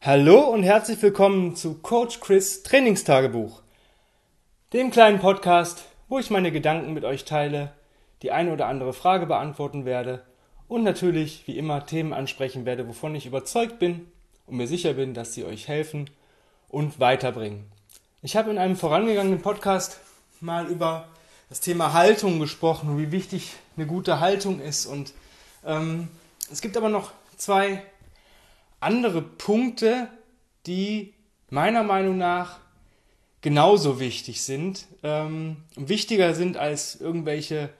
Hallo und herzlich willkommen zu Coach Chris Trainingstagebuch, dem kleinen Podcast, wo ich meine Gedanken mit euch teile, die eine oder andere Frage beantworten werde und natürlich wie immer Themen ansprechen werde, wovon ich überzeugt bin und mir sicher bin, dass sie euch helfen und weiterbringen. Ich habe in einem vorangegangenen Podcast mal über das Thema Haltung gesprochen, wie wichtig eine gute Haltung ist und ähm, es gibt aber noch zwei andere Punkte, die meiner Meinung nach genauso wichtig sind, ähm, wichtiger sind als irgendwelche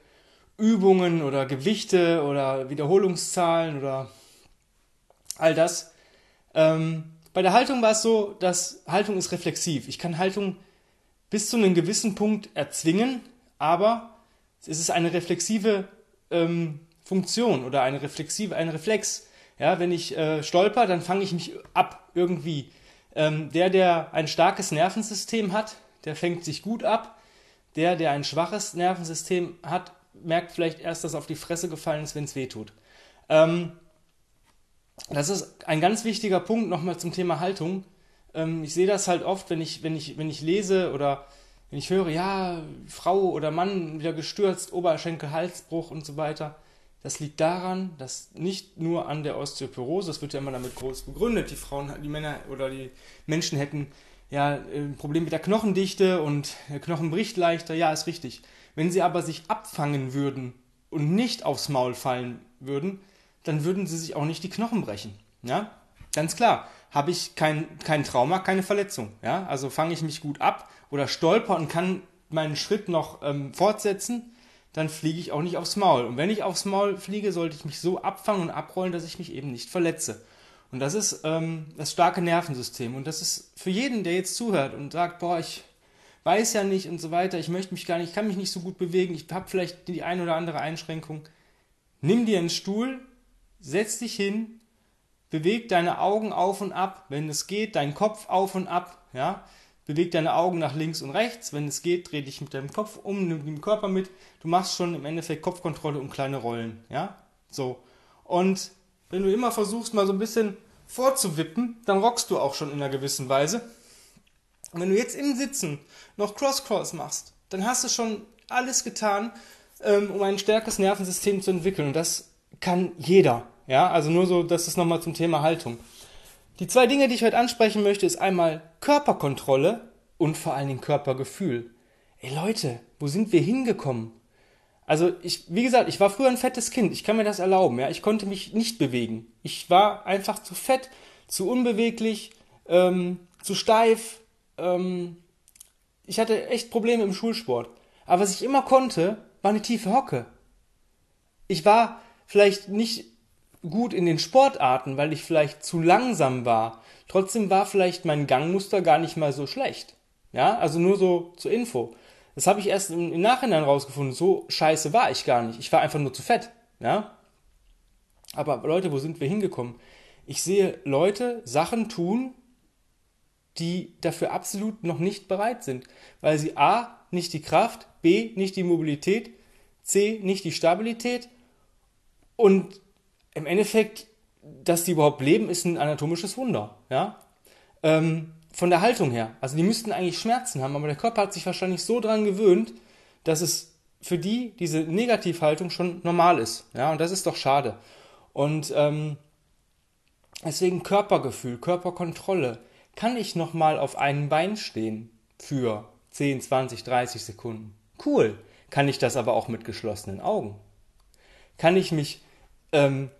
Übungen oder Gewichte oder Wiederholungszahlen oder all das. Ähm, bei der Haltung war es so, dass Haltung ist reflexiv. Ich kann Haltung bis zu einem gewissen Punkt erzwingen, aber es ist eine reflexive ähm, Funktion oder eine reflexive, ein Reflex. Ja, wenn ich äh, stolper, dann fange ich mich ab irgendwie. Ähm, der, der ein starkes Nervensystem hat, der fängt sich gut ab. Der, der ein schwaches Nervensystem hat, merkt vielleicht erst, dass auf die Fresse gefallen ist, wenn es weh tut. Ähm, das ist ein ganz wichtiger Punkt nochmal zum Thema Haltung. Ähm, ich sehe das halt oft, wenn ich, wenn, ich, wenn ich lese oder wenn ich höre, ja, Frau oder Mann wieder gestürzt, Oberschenkel, Halsbruch und so weiter. Das liegt daran, dass nicht nur an der Osteoporose, das wird ja immer damit groß begründet, die Frauen, die Männer oder die Menschen hätten ja ein Problem mit der Knochendichte und der Knochen bricht leichter, ja, ist richtig. Wenn sie aber sich abfangen würden und nicht aufs Maul fallen würden, dann würden sie sich auch nicht die Knochen brechen. Ja, ganz klar. Habe ich kein, kein Trauma, keine Verletzung. Ja, also fange ich mich gut ab oder stolper und kann meinen Schritt noch ähm, fortsetzen, dann fliege ich auch nicht aufs Maul. Und wenn ich aufs Maul fliege, sollte ich mich so abfangen und abrollen, dass ich mich eben nicht verletze. Und das ist ähm, das starke Nervensystem. Und das ist für jeden, der jetzt zuhört und sagt, boah, ich weiß ja nicht und so weiter, ich möchte mich gar nicht, ich kann mich nicht so gut bewegen, ich habe vielleicht die ein oder andere Einschränkung. Nimm dir einen Stuhl, setz dich hin, beweg deine Augen auf und ab, wenn es geht, deinen Kopf auf und ab, ja. Beweg deine Augen nach links und rechts. Wenn es geht, dreh dich mit deinem Kopf um, nimm den Körper mit. Du machst schon im Endeffekt Kopfkontrolle und kleine Rollen. Ja? So. Und wenn du immer versuchst, mal so ein bisschen vorzuwippen, dann rockst du auch schon in einer gewissen Weise. Und wenn du jetzt im Sitzen noch Cross-Cross machst, dann hast du schon alles getan, ähm, um ein stärkeres Nervensystem zu entwickeln. Und das kann jeder. Ja, also nur so, das ist nochmal zum Thema Haltung. Die zwei Dinge, die ich heute ansprechen möchte, ist einmal Körperkontrolle und vor allen Dingen Körpergefühl. Ey Leute, wo sind wir hingekommen? Also ich, wie gesagt, ich war früher ein fettes Kind. Ich kann mir das erlauben. Ja, ich konnte mich nicht bewegen. Ich war einfach zu fett, zu unbeweglich, ähm, zu steif. Ähm, ich hatte echt Probleme im Schulsport. Aber was ich immer konnte, war eine tiefe Hocke. Ich war vielleicht nicht gut in den Sportarten, weil ich vielleicht zu langsam war. Trotzdem war vielleicht mein Gangmuster gar nicht mal so schlecht. Ja, also nur so zur Info. Das habe ich erst im, Nachhinein rausgefunden. So scheiße war ich gar nicht. Ich war einfach nur zu fett. Ja. Aber Leute, wo sind wir hingekommen? Ich sehe Leute Sachen tun, die dafür absolut noch nicht bereit sind, weil sie a nicht die Kraft, b nicht die Mobilität, c nicht die Stabilität und im Endeffekt, dass die überhaupt leben, ist ein anatomisches Wunder. Ja? Ähm, von der Haltung her. Also die müssten eigentlich Schmerzen haben, aber der Körper hat sich wahrscheinlich so dran gewöhnt, dass es für die diese Negativhaltung schon normal ist. Ja, und das ist doch schade. Und ähm, deswegen Körpergefühl, Körperkontrolle. Kann ich nochmal auf einem Bein stehen für 10, 20, 30 Sekunden? Cool. Kann ich das aber auch mit geschlossenen Augen? Kann ich mich ähm,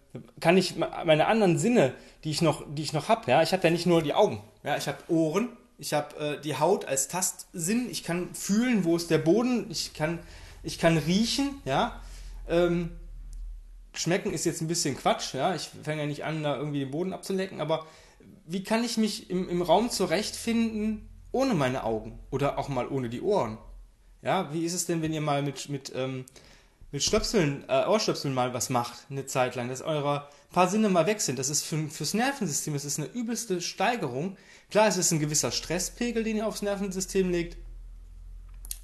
kann ich meine anderen Sinne, die ich noch, die ich noch habe, ja, ich habe ja nicht nur die Augen, ja, ich habe Ohren, ich habe äh, die Haut als Tastsinn, ich kann fühlen, wo ist der Boden, ich kann, ich kann riechen, ja. Ähm, schmecken ist jetzt ein bisschen Quatsch, ja. Ich fange ja nicht an, da irgendwie den Boden abzulecken, aber wie kann ich mich im, im Raum zurechtfinden ohne meine Augen oder auch mal ohne die Ohren? Ja, wie ist es denn, wenn ihr mal mit, mit ähm, mit Stöpseln, äh, Ohrstöpseln mal was macht, eine Zeit lang, dass eure paar Sinne mal weg sind. Das ist für, fürs Nervensystem, das ist eine übelste Steigerung. Klar, es ist ein gewisser Stresspegel, den ihr aufs Nervensystem legt,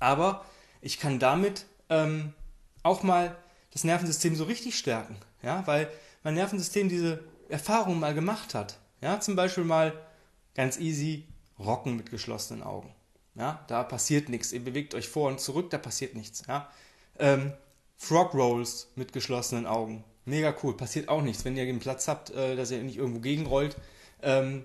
aber ich kann damit ähm, auch mal das Nervensystem so richtig stärken, ja, weil mein Nervensystem diese Erfahrung mal gemacht hat, Ja, zum Beispiel mal ganz easy rocken mit geschlossenen Augen. Ja, da passiert nichts. Ihr bewegt euch vor und zurück, da passiert nichts. Ja. Ähm, Frog Rolls mit geschlossenen Augen. Mega cool. Passiert auch nichts, wenn ihr den Platz habt, äh, dass ihr nicht irgendwo gegenrollt. Ähm,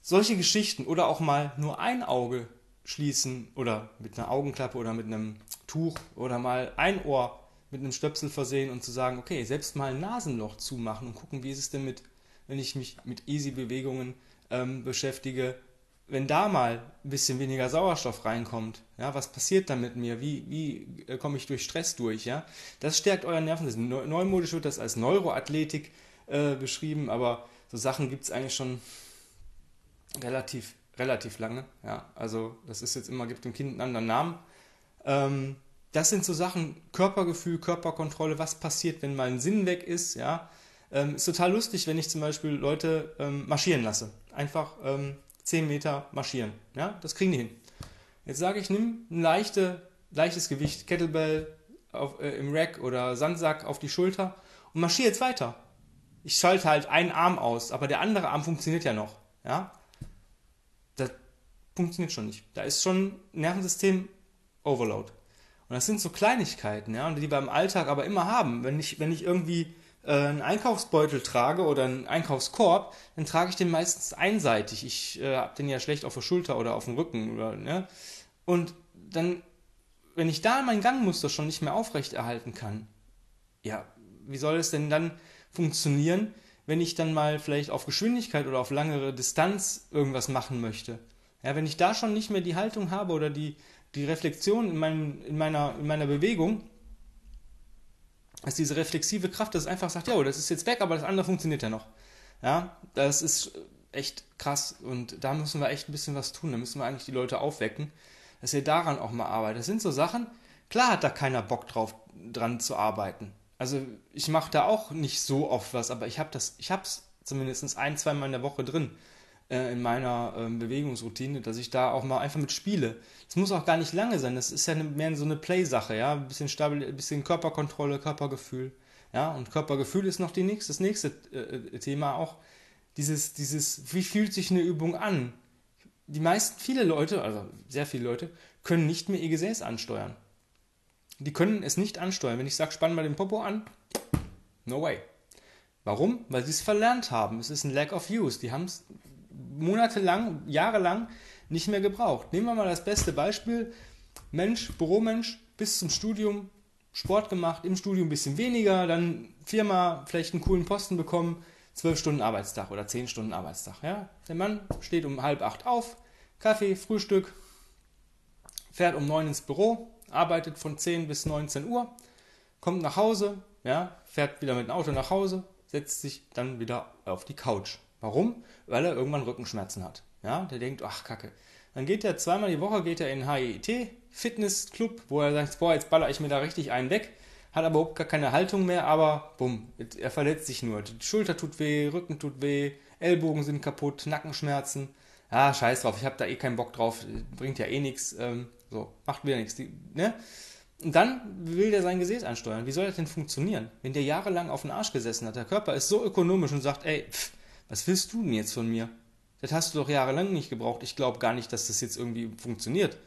solche Geschichten oder auch mal nur ein Auge schließen oder mit einer Augenklappe oder mit einem Tuch oder mal ein Ohr mit einem Stöpsel versehen und zu sagen, okay, selbst mal ein Nasenloch zumachen und gucken, wie ist es denn mit, wenn ich mich mit Easy-Bewegungen ähm, beschäftige, wenn da mal ein bisschen weniger Sauerstoff reinkommt, ja, was passiert dann mit mir? Wie, wie äh, komme ich durch Stress durch? Ja? Das stärkt euer Nervensystem. Neumodisch wird das als Neuroathletik äh, beschrieben, aber so Sachen gibt es eigentlich schon relativ, relativ lange. Ja? Also das ist jetzt immer, gibt dem Kind einen anderen Namen. Ähm, das sind so Sachen, Körpergefühl, Körperkontrolle, was passiert, wenn mal ein Sinn weg ist, ja. Ähm, ist total lustig, wenn ich zum Beispiel Leute ähm, marschieren lasse. Einfach ähm, 10 Meter marschieren. Ja, das kriegen die hin. Jetzt sage ich, nimm ein leichte, leichtes Gewicht, Kettlebell auf, äh, im Rack oder Sandsack auf die Schulter und marschiere jetzt weiter. Ich schalte halt einen Arm aus, aber der andere Arm funktioniert ja noch. Ja, das funktioniert schon nicht. Da ist schon Nervensystem Overload. Und das sind so Kleinigkeiten, ja, die wir im Alltag aber immer haben. Wenn ich, wenn ich irgendwie einen Einkaufsbeutel trage oder einen Einkaufskorb, dann trage ich den meistens einseitig. Ich äh, habe den ja schlecht auf der Schulter oder auf dem Rücken. Oder, ne? Und dann, wenn ich da mein Gangmuster schon nicht mehr aufrechterhalten kann, ja, wie soll es denn dann funktionieren, wenn ich dann mal vielleicht auf Geschwindigkeit oder auf langere Distanz irgendwas machen möchte? Ja, wenn ich da schon nicht mehr die Haltung habe oder die, die Reflexion in, meinem, in, meiner, in meiner Bewegung, ist diese reflexive Kraft, dass es einfach sagt, ja, das ist jetzt weg, aber das andere funktioniert ja noch. Ja, das ist echt krass und da müssen wir echt ein bisschen was tun. Da müssen wir eigentlich die Leute aufwecken, dass ihr daran auch mal arbeitet. Das sind so Sachen, klar hat da keiner Bock drauf, dran zu arbeiten. Also ich mache da auch nicht so oft was, aber ich habe das, ich habe es zumindest ein, zwei Mal in der Woche drin äh, in meiner äh, Bewegungsroutine, dass ich da auch mal einfach mit spiele. Es muss auch gar nicht lange sein, das ist ja eine, mehr so eine Play-Sache, ja, ein bisschen stabil, bisschen Körperkontrolle, Körpergefühl, ja, und Körpergefühl ist noch die nächste, das nächste äh, Thema auch, dieses, dieses, wie fühlt sich eine Übung an? Die meisten, viele Leute, also sehr viele Leute, können nicht mehr ihr Gesäß ansteuern. Die können es nicht ansteuern. Wenn ich sage, spann mal den Popo an, no way. Warum? Weil sie es verlernt haben. Es ist ein Lack of Use. Die haben es monatelang, jahrelang nicht mehr gebraucht. Nehmen wir mal das beste Beispiel. Mensch, Büromensch, bis zum Studium Sport gemacht, im Studium ein bisschen weniger, dann Firma vielleicht einen coolen Posten bekommen, zwölf Stunden Arbeitstag oder zehn Stunden Arbeitstag. Ja? Der Mann steht um halb acht auf, Kaffee, Frühstück, fährt um neun ins Büro, arbeitet von 10 bis 19 Uhr, kommt nach Hause, ja, fährt wieder mit dem Auto nach Hause, setzt sich dann wieder auf die Couch. Warum? Weil er irgendwann Rückenschmerzen hat. Ja, der denkt, ach Kacke. Dann geht er zweimal die Woche geht er in HIIT Fitnessclub, wo er sagt, boah, jetzt baller ich mir da richtig einen weg, hat aber überhaupt gar keine Haltung mehr, aber bumm, er verletzt sich nur. Die Schulter tut weh, Rücken tut weh, Ellbogen sind kaputt, Nackenschmerzen. Ah, scheiß drauf, ich habe da eh keinen Bock drauf, bringt ja eh nichts, ähm, so, macht wieder nichts. Ne? Und dann will der sein Gesäß ansteuern. Wie soll das denn funktionieren? Wenn der jahrelang auf den Arsch gesessen hat, der Körper ist so ökonomisch und sagt, ey, pff, was willst du denn jetzt von mir? Das hast du doch jahrelang nicht gebraucht. Ich glaube gar nicht, dass das jetzt irgendwie funktioniert.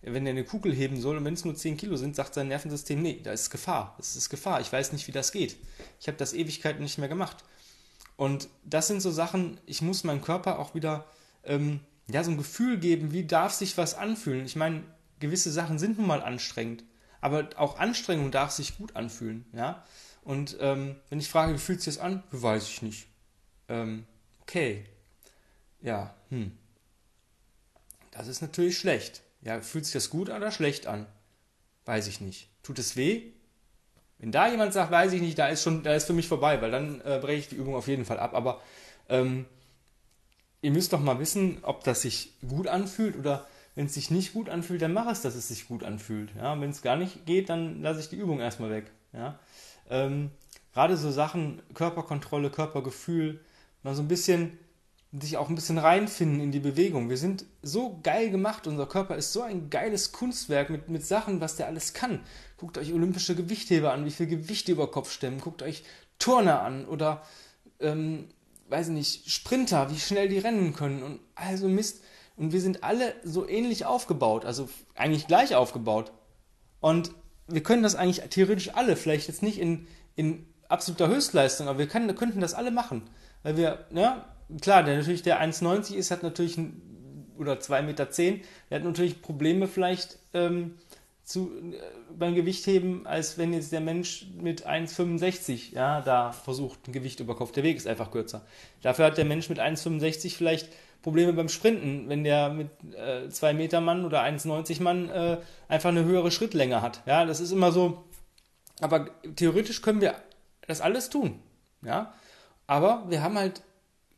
Wenn er eine Kugel heben soll und wenn es nur 10 Kilo sind, sagt sein Nervensystem, nee, da ist Gefahr. Das ist Gefahr. Ich weiß nicht, wie das geht. Ich habe das Ewigkeiten nicht mehr gemacht. Und das sind so Sachen, ich muss meinem Körper auch wieder ähm, ja, so ein Gefühl geben, wie darf sich was anfühlen. Ich meine, gewisse Sachen sind nun mal anstrengend, aber auch Anstrengung darf sich gut anfühlen. Ja? Und ähm, wenn ich frage, wie fühlt sich das an, weiß ich nicht. Ähm, okay, ja, hm. Das ist natürlich schlecht. Ja, fühlt sich das gut oder schlecht an? Weiß ich nicht. Tut es weh? Wenn da jemand sagt, weiß ich nicht, da ist schon, da ist für mich vorbei, weil dann äh, breche ich die Übung auf jeden Fall ab. Aber ähm, ihr müsst doch mal wissen, ob das sich gut anfühlt oder wenn es sich nicht gut anfühlt, dann mach es, dass es sich gut anfühlt. Ja, wenn es gar nicht geht, dann lasse ich die Übung erstmal weg. Ja, ähm, gerade so Sachen Körperkontrolle, Körpergefühl, mal so ein bisschen sich auch ein bisschen reinfinden in die Bewegung. Wir sind so geil gemacht, unser Körper ist so ein geiles Kunstwerk mit, mit Sachen, was der alles kann. Guckt euch olympische Gewichtheber an, wie viel Gewichte über Kopf stemmen. Guckt euch Turner an oder ähm, weiß nicht, Sprinter, wie schnell die rennen können und also Mist. Und wir sind alle so ähnlich aufgebaut, also eigentlich gleich aufgebaut. Und wir können das eigentlich theoretisch alle, vielleicht jetzt nicht in, in absoluter Höchstleistung, aber wir können, könnten das alle machen. Weil wir, ja, klar, der natürlich der 1,90 ist, hat natürlich oder 2,10 Meter, der hat natürlich Probleme vielleicht ähm, zu, äh, beim Gewichtheben, als wenn jetzt der Mensch mit 1,65 ja, da versucht, ein Gewicht über Kopf. Der Weg ist einfach kürzer. Dafür hat der Mensch mit 1,65 vielleicht Probleme beim Sprinten, wenn der mit 2 äh, Meter Mann oder 1,90 Mann äh, einfach eine höhere Schrittlänge hat. Ja, das ist immer so. Aber theoretisch können wir das alles tun. Ja, aber wir haben halt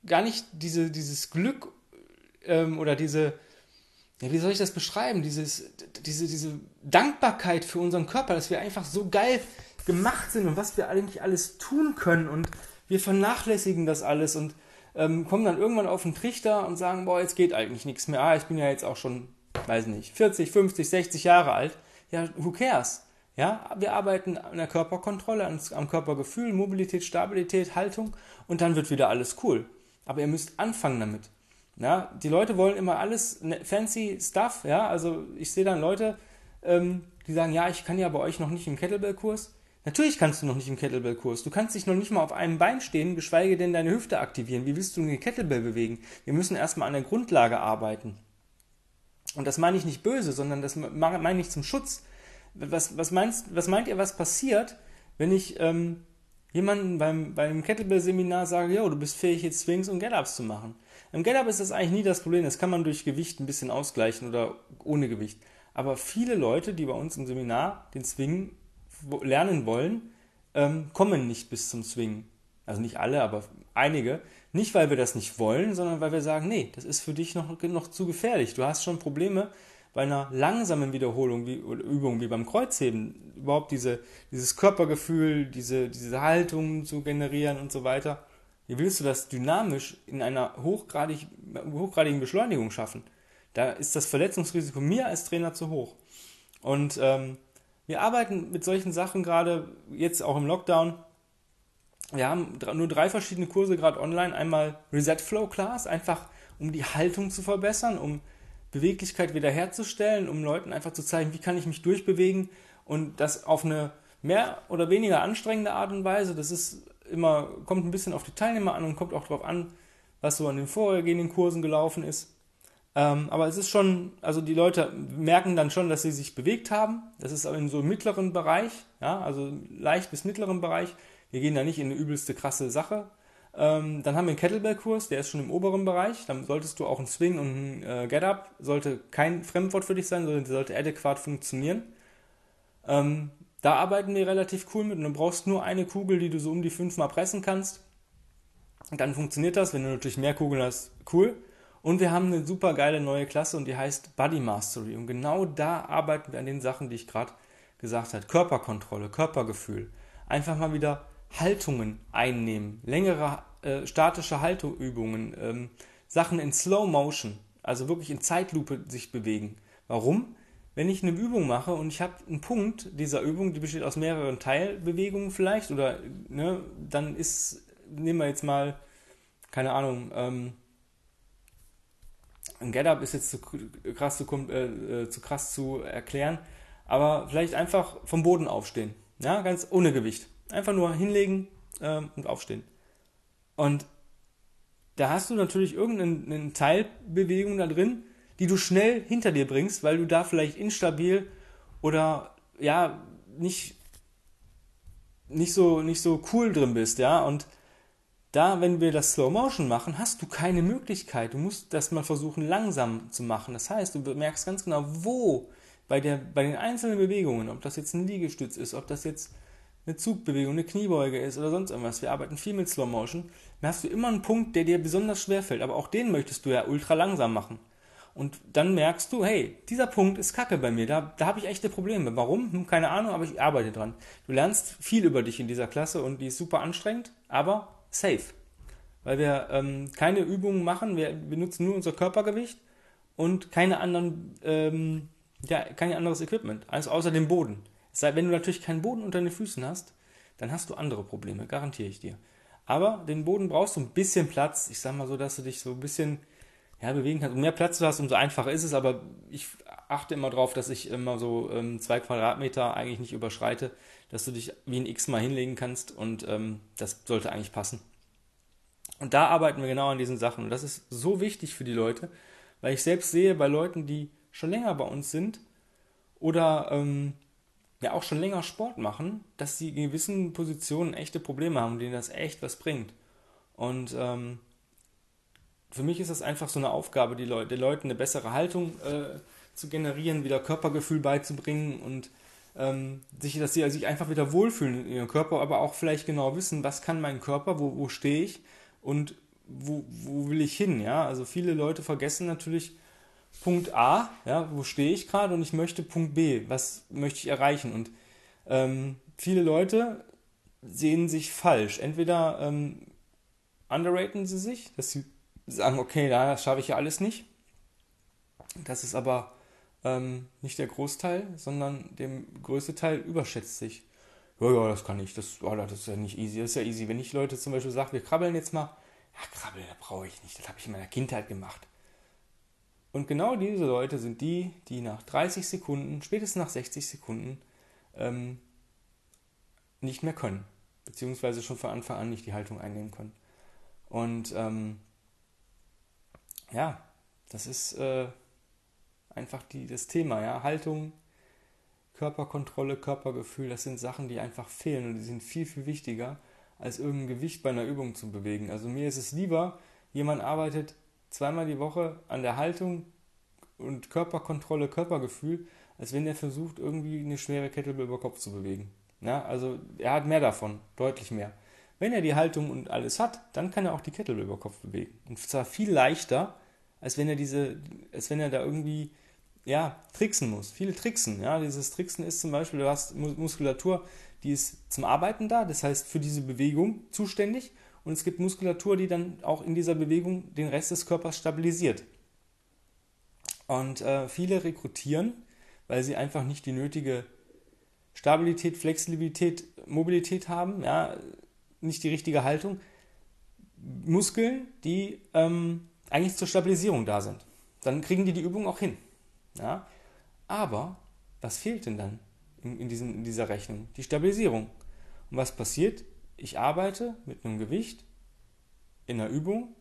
gar nicht diese, dieses Glück ähm, oder diese, ja, wie soll ich das beschreiben? Dieses, diese, diese Dankbarkeit für unseren Körper, dass wir einfach so geil gemacht sind und was wir eigentlich alles tun können und wir vernachlässigen das alles und ähm, kommen dann irgendwann auf den Trichter und sagen, boah, jetzt geht eigentlich nichts mehr. Ah, ich bin ja jetzt auch schon, weiß nicht, 40, 50, 60 Jahre alt. Ja, who cares? Ja, wir arbeiten an der Körperkontrolle, am Körpergefühl, Mobilität, Stabilität, Haltung und dann wird wieder alles cool. Aber ihr müsst anfangen damit. Ja, die Leute wollen immer alles ne, fancy Stuff, ja, also ich sehe dann Leute, ähm, die sagen, ja, ich kann ja bei euch noch nicht im Kettlebell-Kurs. Natürlich kannst du noch nicht im Kettlebell-Kurs. Du kannst dich noch nicht mal auf einem Bein stehen, geschweige denn deine Hüfte aktivieren. Wie willst du eine Kettlebell bewegen? Wir müssen erstmal an der Grundlage arbeiten. Und das meine ich nicht böse, sondern das meine ich zum Schutz. Was, was, meinst, was meint ihr, was passiert, wenn ich ähm, jemanden beim, beim Kettlebell-Seminar sage, ja, du bist fähig, jetzt Swings und Get-Ups zu machen? Im Get-Up ist das eigentlich nie das Problem. Das kann man durch Gewicht ein bisschen ausgleichen oder ohne Gewicht. Aber viele Leute, die bei uns im Seminar den Swing lernen wollen, ähm, kommen nicht bis zum Swing. Also nicht alle, aber einige. Nicht, weil wir das nicht wollen, sondern weil wir sagen, nee, das ist für dich noch, noch zu gefährlich. Du hast schon Probleme bei einer langsamen Wiederholung wie, oder Übung wie beim Kreuzheben, überhaupt diese, dieses Körpergefühl, diese, diese Haltung zu generieren und so weiter. Wie willst du das dynamisch in einer hochgradig, hochgradigen Beschleunigung schaffen? Da ist das Verletzungsrisiko mir als Trainer zu hoch. Und ähm, wir arbeiten mit solchen Sachen gerade jetzt auch im Lockdown. Wir haben nur drei verschiedene Kurse gerade online. Einmal Reset Flow Class, einfach um die Haltung zu verbessern, um Beweglichkeit wiederherzustellen, um Leuten einfach zu zeigen, wie kann ich mich durchbewegen und das auf eine mehr oder weniger anstrengende Art und Weise. Das ist immer, kommt ein bisschen auf die Teilnehmer an und kommt auch darauf an, was so an den vorhergehenden Kursen gelaufen ist. Ähm, aber es ist schon, also die Leute merken dann schon, dass sie sich bewegt haben. Das ist in so einem mittleren Bereich, ja, also leicht bis mittleren Bereich. Wir gehen da nicht in eine übelste krasse Sache. Ähm, dann haben wir einen Kettlebell-Kurs, der ist schon im oberen Bereich. Dann solltest du auch ein Swing und ein äh, Get-Up, sollte kein Fremdwort für dich sein, sondern sollte adäquat funktionieren. Ähm, da arbeiten wir relativ cool mit und du brauchst nur eine Kugel, die du so um die fünfmal pressen kannst. Dann funktioniert das. Wenn du natürlich mehr Kugeln hast, cool. Und wir haben eine super geile neue Klasse und die heißt Body Mastery. Und genau da arbeiten wir an den Sachen, die ich gerade gesagt habe. Körperkontrolle, Körpergefühl. Einfach mal wieder Haltungen einnehmen, längere äh, statische Haltungsübungen, ähm, Sachen in Slow Motion, also wirklich in Zeitlupe sich bewegen. Warum? Wenn ich eine Übung mache und ich habe einen Punkt dieser Übung, die besteht aus mehreren Teilbewegungen vielleicht, oder ne, dann ist, nehmen wir jetzt mal, keine Ahnung, ähm, ein Get-Up ist jetzt zu krass zu, äh, äh, zu krass zu erklären, aber vielleicht einfach vom Boden aufstehen. Ja, ganz ohne Gewicht. Einfach nur hinlegen ähm, und aufstehen. Und da hast du natürlich irgendeine Teilbewegung da drin, die du schnell hinter dir bringst, weil du da vielleicht instabil oder ja, nicht, nicht, so, nicht so cool drin bist, ja. Und da, wenn wir das Slow Motion machen, hast du keine Möglichkeit. Du musst das mal versuchen, langsam zu machen. Das heißt, du merkst ganz genau, wo bei, der, bei den einzelnen Bewegungen, ob das jetzt ein Liegestütz ist, ob das jetzt eine Zugbewegung, eine Kniebeuge ist oder sonst irgendwas. Wir arbeiten viel mit Slow Motion. Dann hast du immer einen Punkt, der dir besonders schwer fällt, aber auch den möchtest du ja ultra langsam machen. Und dann merkst du, hey, dieser Punkt ist kacke bei mir, da, da habe ich echte Probleme. Warum? Hm, keine Ahnung, aber ich arbeite dran. Du lernst viel über dich in dieser Klasse und die ist super anstrengend, aber safe. Weil wir ähm, keine Übungen machen, wir benutzen nur unser Körpergewicht und keine anderen, ähm, ja, kein anderes Equipment, also außer dem Boden. Sei, wenn du natürlich keinen Boden unter den Füßen hast, dann hast du andere Probleme, garantiere ich dir. Aber den Boden brauchst du ein bisschen Platz. Ich sag mal so, dass du dich so ein bisschen ja, bewegen kannst. Und mehr Platz du hast, umso einfacher ist es. Aber ich achte immer darauf, dass ich immer so ähm, zwei Quadratmeter eigentlich nicht überschreite, dass du dich wie ein X mal hinlegen kannst. Und ähm, das sollte eigentlich passen. Und da arbeiten wir genau an diesen Sachen. Und das ist so wichtig für die Leute, weil ich selbst sehe bei Leuten, die schon länger bei uns sind oder ähm, ja auch schon länger Sport machen, dass sie in gewissen Positionen echte Probleme haben, denen das echt was bringt. Und ähm, für mich ist das einfach so eine Aufgabe, die Leute, den Leuten eine bessere Haltung äh, zu generieren, wieder Körpergefühl beizubringen und ähm, sich, dass sie sich einfach wieder wohlfühlen in ihrem Körper, aber auch vielleicht genau wissen, was kann mein Körper, wo, wo stehe ich und wo, wo will ich hin, ja. Also viele Leute vergessen natürlich, Punkt A, ja, wo stehe ich gerade und ich möchte Punkt B, was möchte ich erreichen? Und ähm, viele Leute sehen sich falsch. Entweder ähm, underraten sie sich, dass sie sagen, okay, das schaffe ich ja alles nicht. Das ist aber ähm, nicht der Großteil, sondern der größte Teil überschätzt sich. Ja, ja, das kann ich, das, oh, das ist ja nicht easy, das ist ja easy. Wenn ich Leute zum Beispiel sage, wir krabbeln jetzt mal, ja, krabbeln, das brauche ich nicht, das habe ich in meiner Kindheit gemacht. Und genau diese Leute sind die, die nach 30 Sekunden, spätestens nach 60 Sekunden, ähm, nicht mehr können. Beziehungsweise schon von Anfang an nicht die Haltung einnehmen können. Und ähm, ja, das ist äh, einfach die, das Thema, ja. Haltung, Körperkontrolle, Körpergefühl, das sind Sachen, die einfach fehlen und die sind viel, viel wichtiger, als irgendein Gewicht bei einer Übung zu bewegen. Also mir ist es lieber, jemand arbeitet zweimal die Woche an der Haltung und Körperkontrolle, Körpergefühl, als wenn er versucht, irgendwie eine schwere Kettlebell über Kopf zu bewegen. Ja, also er hat mehr davon, deutlich mehr. Wenn er die Haltung und alles hat, dann kann er auch die Kettlebell über Kopf bewegen. Und zwar viel leichter, als wenn er diese, als wenn er da irgendwie, ja, tricksen muss. Viele tricksen, ja. Dieses Tricksen ist zum Beispiel, du hast Muskulatur, die ist zum Arbeiten da, das heißt für diese Bewegung zuständig und es gibt Muskulatur, die dann auch in dieser Bewegung den Rest des Körpers stabilisiert. Und äh, viele rekrutieren, weil sie einfach nicht die nötige Stabilität, Flexibilität, Mobilität haben, ja, nicht die richtige Haltung, Muskeln, die ähm, eigentlich zur Stabilisierung da sind. Dann kriegen die die Übung auch hin. Ja? Aber was fehlt denn dann in, in, diesem, in dieser Rechnung? Die Stabilisierung. Und was passiert? Ich arbeite mit einem Gewicht in einer Übung,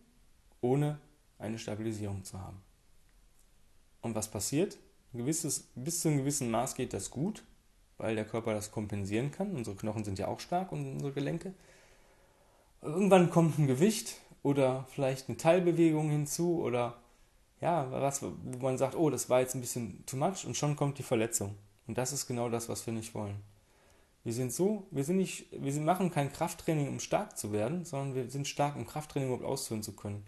ohne eine Stabilisierung zu haben. Und was passiert? Gewisses, bis zu einem gewissen Maß geht das gut, weil der Körper das kompensieren kann. Unsere Knochen sind ja auch stark und unsere Gelenke. Irgendwann kommt ein Gewicht oder vielleicht eine Teilbewegung hinzu oder ja, was, wo man sagt, oh, das war jetzt ein bisschen too much und schon kommt die Verletzung. Und das ist genau das, was wir nicht wollen. Wir sind so, wir sind nicht, wir machen kein Krafttraining, um stark zu werden, sondern wir sind stark, um Krafttraining überhaupt ausführen zu können.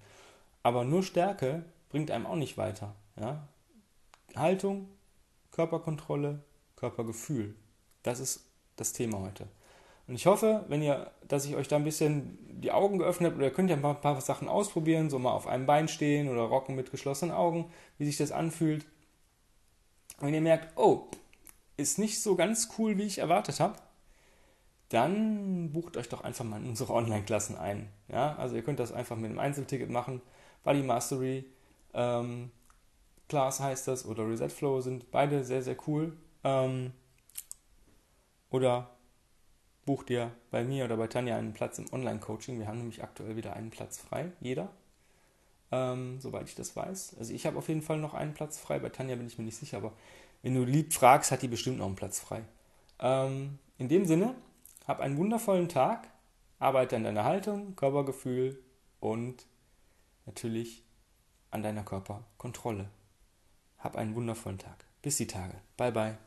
Aber nur Stärke bringt einem auch nicht weiter. Ja? Haltung, Körperkontrolle, Körpergefühl. Das ist das Thema heute. Und ich hoffe, wenn ihr, dass ich euch da ein bisschen die Augen geöffnet habe, oder ihr könnt ja ein paar, paar Sachen ausprobieren, so mal auf einem Bein stehen oder rocken mit geschlossenen Augen, wie sich das anfühlt. Und ihr merkt, oh, ist nicht so ganz cool, wie ich erwartet habe, dann bucht euch doch einfach mal in unsere Online-Klassen ein. Ja, also ihr könnt das einfach mit einem Einzelticket machen. Body Mastery ähm, Class heißt das oder Reset Flow sind beide sehr, sehr cool. Ähm, oder bucht ihr bei mir oder bei Tanja einen Platz im Online-Coaching. Wir haben nämlich aktuell wieder einen Platz frei, jeder. Ähm, soweit ich das weiß. Also ich habe auf jeden Fall noch einen Platz frei. Bei Tanja bin ich mir nicht sicher, aber wenn du lieb fragst, hat die bestimmt noch einen Platz frei. Ähm, in dem Sinne, hab einen wundervollen Tag, arbeite an deiner Haltung, Körpergefühl und natürlich an deiner Körperkontrolle. Hab einen wundervollen Tag. Bis die Tage. Bye bye.